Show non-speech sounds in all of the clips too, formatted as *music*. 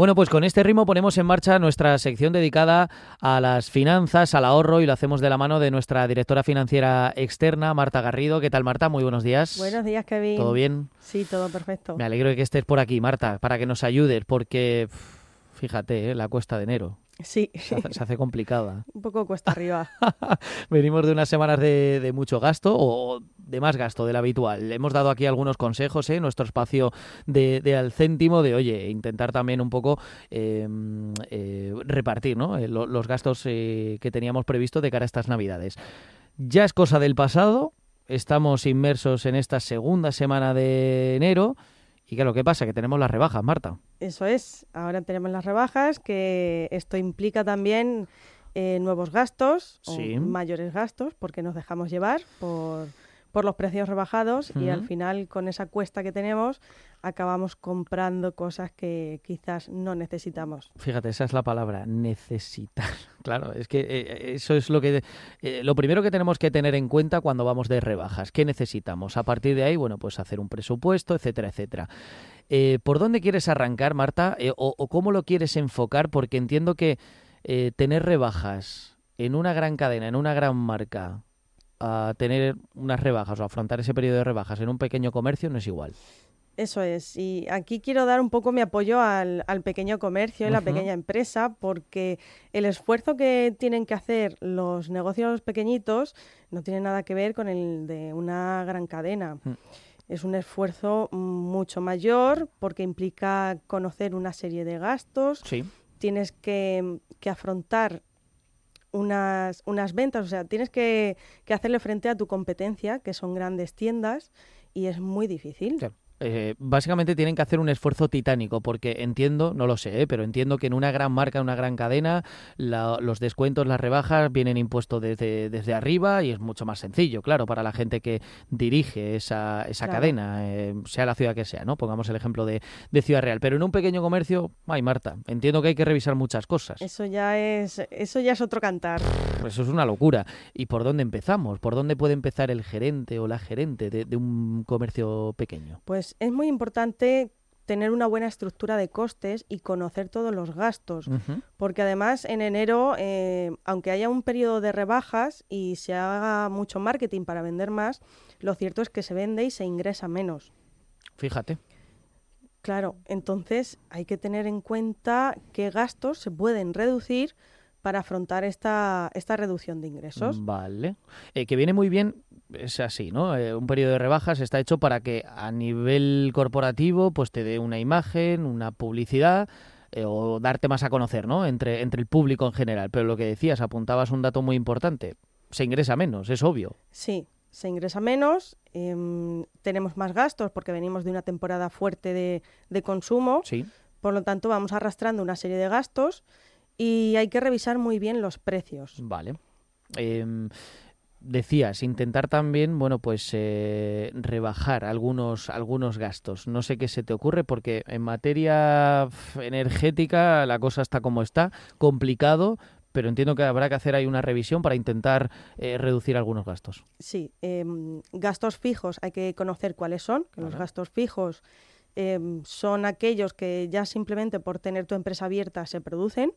Bueno, pues con este ritmo ponemos en marcha nuestra sección dedicada a las finanzas, al ahorro y lo hacemos de la mano de nuestra directora financiera externa, Marta Garrido. ¿Qué tal, Marta? Muy buenos días. Buenos días, Kevin. ¿Todo bien? Sí, todo perfecto. Me alegro de que estés por aquí, Marta, para que nos ayudes, porque fíjate, ¿eh? la cuesta de enero. Sí. Se hace, complicada. *laughs* Un poco cuesta arriba. *laughs* Venimos de unas semanas de, mucho gasto o de más gasto del habitual. Hemos dado aquí algunos consejos en ¿eh? nuestro espacio de, al céntimo de, oye, intentar también un poco em, eh, repartir ¿no? Eh, los gastos que teníamos previsto de cara a estas navidades. Ya es cosa del pasado, estamos inmersos en esta segunda semana de enero. ¿Y qué lo que pasa? Que tenemos las rebajas, Marta. Eso es, ahora tenemos las rebajas, que esto implica también eh, nuevos gastos, o mayores gastos, porque nos dejamos llevar por, por los precios rebajados y al final con esa cuesta que tenemos acabamos comprando cosas que quizás no necesitamos. Fíjate, esa es la palabra, necesitar. *laughs* Claro, es que eh, eso es lo que eh, lo primero que tenemos que tener en cuenta cuando vamos de rebajas. ¿Qué necesitamos? A partir de ahí, bueno, pues hacer un presupuesto, etcétera, etcétera. Eh, ¿Por dónde quieres arrancar, Marta? O, o, cómo lo quieres enfocar? Porque entiendo que tener rebajas en una gran cadena, en una gran marca, a tener unas rebajas o afrontar ese periodo de rebajas en un pequeño comercio no es igual. Eso es, y aquí quiero dar un poco mi apoyo al, pequeño comercio y la pequeña empresa, porque el esfuerzo que tienen que hacer los negocios pequeñitos no tiene nada que ver con el de una gran cadena. Es un esfuerzo mucho mayor porque implica conocer una serie de gastos. Sí. Tienes que, que afrontar unas, unas ventas, o sea, tienes que, que, hacerle frente a tu competencia, que son grandes tiendas, y es muy difícil. Eh, básicamente tienen que hacer un esfuerzo titánico, porque entiendo, no lo sé, ¿eh? pero entiendo que en una gran marca, una gran cadena, los descuentos, las rebajas vienen impuestos desde, desde arriba y es mucho más sencillo, claro, para la gente que dirige esa, esa cadena, eh, sea la ciudad que sea, ¿no? Pongamos el ejemplo de, de, Ciudad Real. Pero en un pequeño comercio, ay Marta, entiendo que hay que revisar muchas cosas. Eso ya es, eso ya es otro cantar. Pues eso es una locura. ¿Y por dónde empezamos? ¿Por dónde puede empezar el gerente o la gerente de, de un comercio pequeño? Pues es muy importante tener una buena estructura de costes y conocer todos los gastos, porque además en enero, eh, aunque haya un periodo de rebajas y se haga mucho marketing para vender más, lo cierto es que se vende y se ingresa menos. Fíjate. Claro, entonces hay que tener en cuenta qué gastos se pueden reducir para afrontar esta, esta reducción de ingresos. Vale. Eh, que viene muy bien, es así, ¿no? Eh, un periodo de rebajas está hecho para que a nivel corporativo pues te dé una imagen, una publicidad eh, o darte más a conocer, ¿no? Entre, entre el público en general. Pero lo que decías, apuntabas un dato muy importante. Se ingresa menos, es obvio. Sí, se ingresa menos, em, tenemos más gastos porque venimos de una temporada fuerte de, de consumo. Sí. Por lo tanto, vamos arrastrando una serie de gastos y hay que revisar muy bien los precios. Vale. Em, decías, intentar también, bueno, pues eh, rebajar algunos, algunos gastos. No sé qué se te ocurre porque en materia energética la cosa está como está, complicado, pero entiendo que habrá que hacer ahí una revisión para intentar eh, reducir algunos gastos. Sí, em, gastos fijos hay que conocer cuáles son, que los gastos fijos em, son aquellos que ya simplemente por tener tu empresa abierta se producen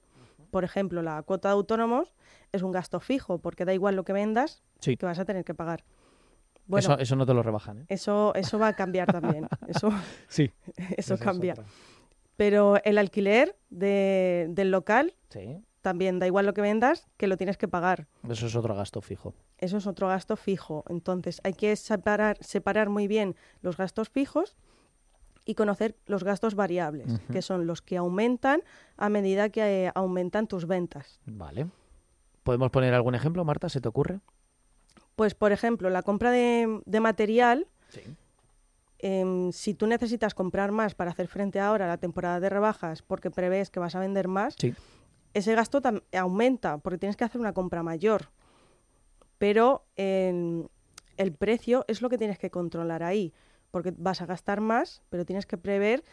por ejemplo, la cuota de autónomos es un gasto fijo, porque da igual lo que vendas, que vas a tener que pagar. Bueno, eso, no te lo rebajan. ¿eh? Eso, eso va a cambiar también. *laughs* Eso, sí. *laughs* Eso cambia. Pero el alquiler del local también da igual lo que vendas, que lo tienes que pagar. Eso es otro gasto fijo. Eso es otro gasto fijo. Entonces hay que separar, separar muy bien los gastos fijos y conocer los gastos variables, que son los que aumentan a medida que eh, aumentan tus ventas. Vale. ¿Podemos poner algún ejemplo, Marta? ¿Se te ocurre? Pues, por ejemplo, la compra de, material. Em, si tú necesitas comprar más para hacer frente ahora a la temporada de rebajas porque prevés que vas a vender más, ese gasto aumenta porque tienes que hacer una compra mayor. Pero el precio es lo que tienes que controlar ahí porque vas a gastar más, pero tienes que prever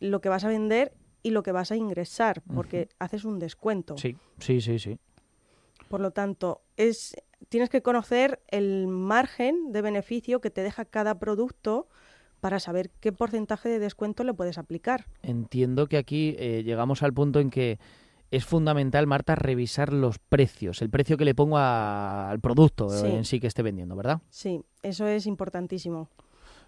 lo que vas a vender y lo que vas a ingresar, porque haces un descuento. Sí, sí, sí, sí. Por lo tanto, es tienes que conocer el margen de beneficio que te deja cada producto para saber qué porcentaje de descuento le puedes aplicar. Entiendo que aquí eh, llegamos al punto en que es fundamental, Marta, revisar los precios, el precio que le pongo al producto en sí que esté vendiendo, ¿verdad? Sí, eso es importantísimo.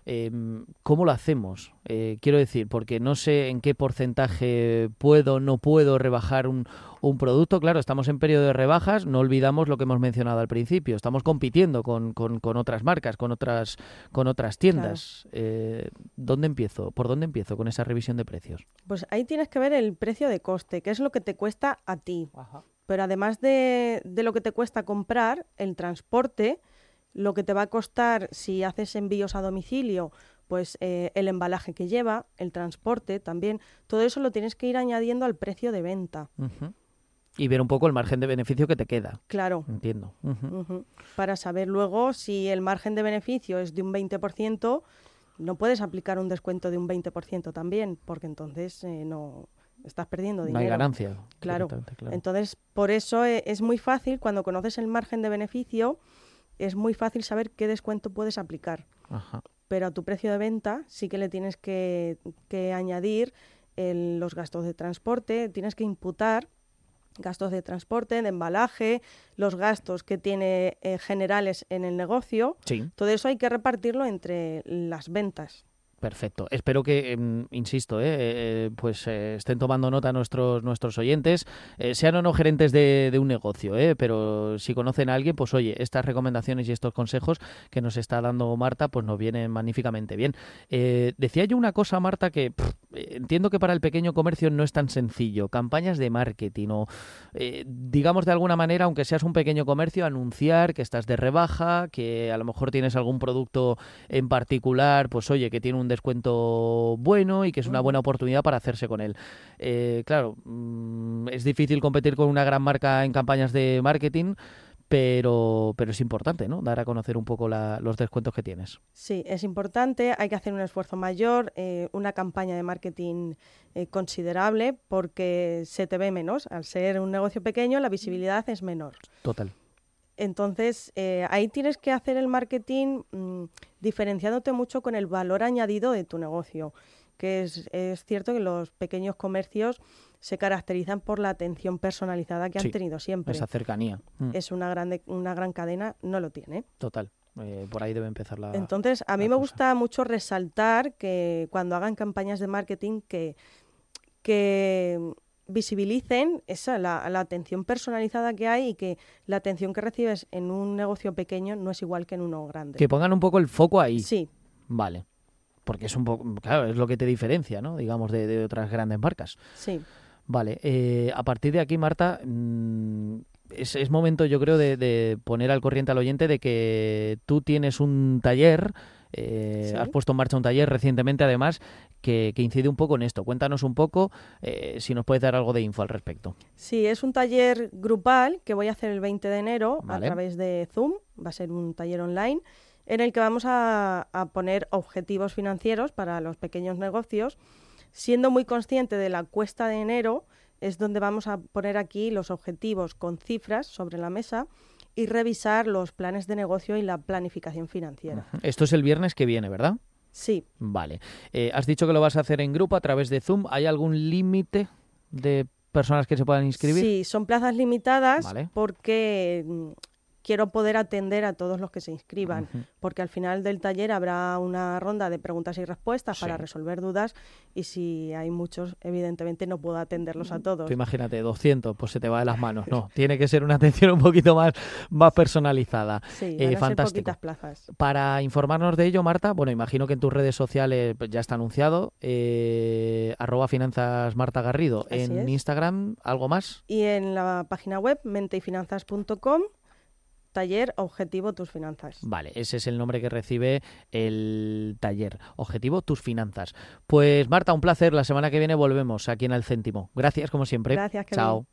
Em, ¿Cómo lo hacemos? Eh, quiero decir, porque no sé en qué porcentaje puedo, no puedo rebajar un, un, producto. Claro, estamos en periodo de rebajas, no olvidamos lo que hemos mencionado al principio. Estamos compitiendo con, con, otras marcas, con otras, con otras tiendas. Eh, ¿Dónde empiezo? ¿Por dónde empiezo con esa revisión de precios? Pues ahí tienes que ver el precio de coste, que es lo que te cuesta a ti. Pero además de, de lo que te cuesta comprar, el transporte lo que te va a costar si haces envíos a domicilio, pues eh, el embalaje que lleva, el transporte también, todo eso lo tienes que ir añadiendo al precio de venta. Y ver un poco el margen de beneficio que te queda. Claro. Entiendo. Para saber luego si el margen de beneficio es de un 20%, no puedes aplicar un descuento de un 20% también, porque entonces eh, no estás perdiendo dinero. No hay ganancia. Claro. claro. Entonces, por eso eh, es muy fácil cuando conoces el margen de beneficio es muy fácil saber qué descuento puedes aplicar. Pero a tu precio de venta sí que le tienes que, añadir los gastos de transporte, tienes que imputar gastos de transporte, de embalaje, los gastos que tiene eh, generales en el negocio. Todo eso hay que repartirlo entre las ventas. Perfecto. Espero que, em, insisto, eh, eh, pues eh, estén tomando nota nuestros nuestros oyentes, sean o no gerentes de, un negocio, pero si conocen a alguien, pues oye, estas recomendaciones y estos consejos que nos está dando Marta, pues nos vienen magníficamente bien. decía yo una cosa, Marta, que entiendo que para el pequeño comercio no es tan sencillo. Campañas de marketing o, digamos de alguna manera, aunque seas un pequeño comercio, anunciar que estás de rebaja, que a lo mejor tienes algún producto en particular, pues oye, que tiene un descuento bueno y que es una buena oportunidad para hacerse con él. Eh, claro, mm, es difícil competir con una gran marca en campañas de marketing. Pero, pero es importante, ¿no? Dar a conocer un poco los descuentos que tienes. Sí, es importante, hay que hacer un esfuerzo mayor, eh, una campaña de marketing eh, considerable, porque se te ve menos. Al ser un negocio pequeño, la visibilidad es menor. Total. Entonces, eh, ahí tienes que hacer el marketing mm, diferenciándote mucho con el valor añadido de tu negocio, que es, cierto que los pequeños comercios se caracterizan por la atención personalizada que han tenido siempre. Esa cercanía. Mm. Es una, grande, una gran cadena, no lo tiene. Total. Eh, por ahí debe empezar la. Entonces, a mí me gusta mucho resaltar que cuando hagan campañas de marketing que, que visibilicen esa, la, atención personalizada que hay y que la atención que recibes en un negocio pequeño no es igual que en uno grande. Que pongan un poco el foco ahí. Sí. Vale. Porque es un poco, claro, es lo que te diferencia, ¿no? Digamos, de, otras grandes marcas. Sí. Vale. Eh, a partir de aquí, Marta, mm, es, es, momento, yo creo, de, de poner al corriente al oyente de que tú tienes un taller eh, has puesto en marcha un taller recientemente, además, que, incide un poco en esto. Cuéntanos un poco eh, si nos puedes dar algo de info al respecto. Sí, es un taller grupal que voy a hacer el 20 de enero a través de Zoom. Va a ser un taller online en el que vamos a, poner objetivos financieros para los pequeños negocios, siendo muy consciente de la cuesta de enero es donde vamos a poner aquí los objetivos con cifras sobre la mesa y revisar los planes de negocio y la planificación financiera. Esto es el viernes que viene, ¿verdad? Sí. Vale. Eh, has dicho que lo vas a hacer en grupo a través de Zoom. ¿Hay algún límite de personas que se puedan inscribir? Sí, son plazas limitadas porque mm, quiero poder atender a todos los que se inscriban, porque al final del taller habrá una ronda de preguntas y respuestas para resolver dudas y si hay muchos, evidentemente no puedo atenderlos a todos. imagínate, 200, pues se te va de las manos. No, *laughs* tiene que ser una atención un poquito más, más personalizada. Sí, eh, fantástico. plazas. Para informarnos de ello, Marta, bueno, imagino que en tus redes sociales ya está anunciado, eh, arroba finanzas Marta Garrido, en Instagram, ¿algo más? Y en la página web menteyfinanzas.com taller Objetivo Tus Finanzas. Vale, ese es el nombre que recibe el taller, Objetivo Tus Finanzas. Pues Marta, un placer. La semana que viene volvemos aquí en El Céntimo. Gracias, como siempre. Gracias, Chao.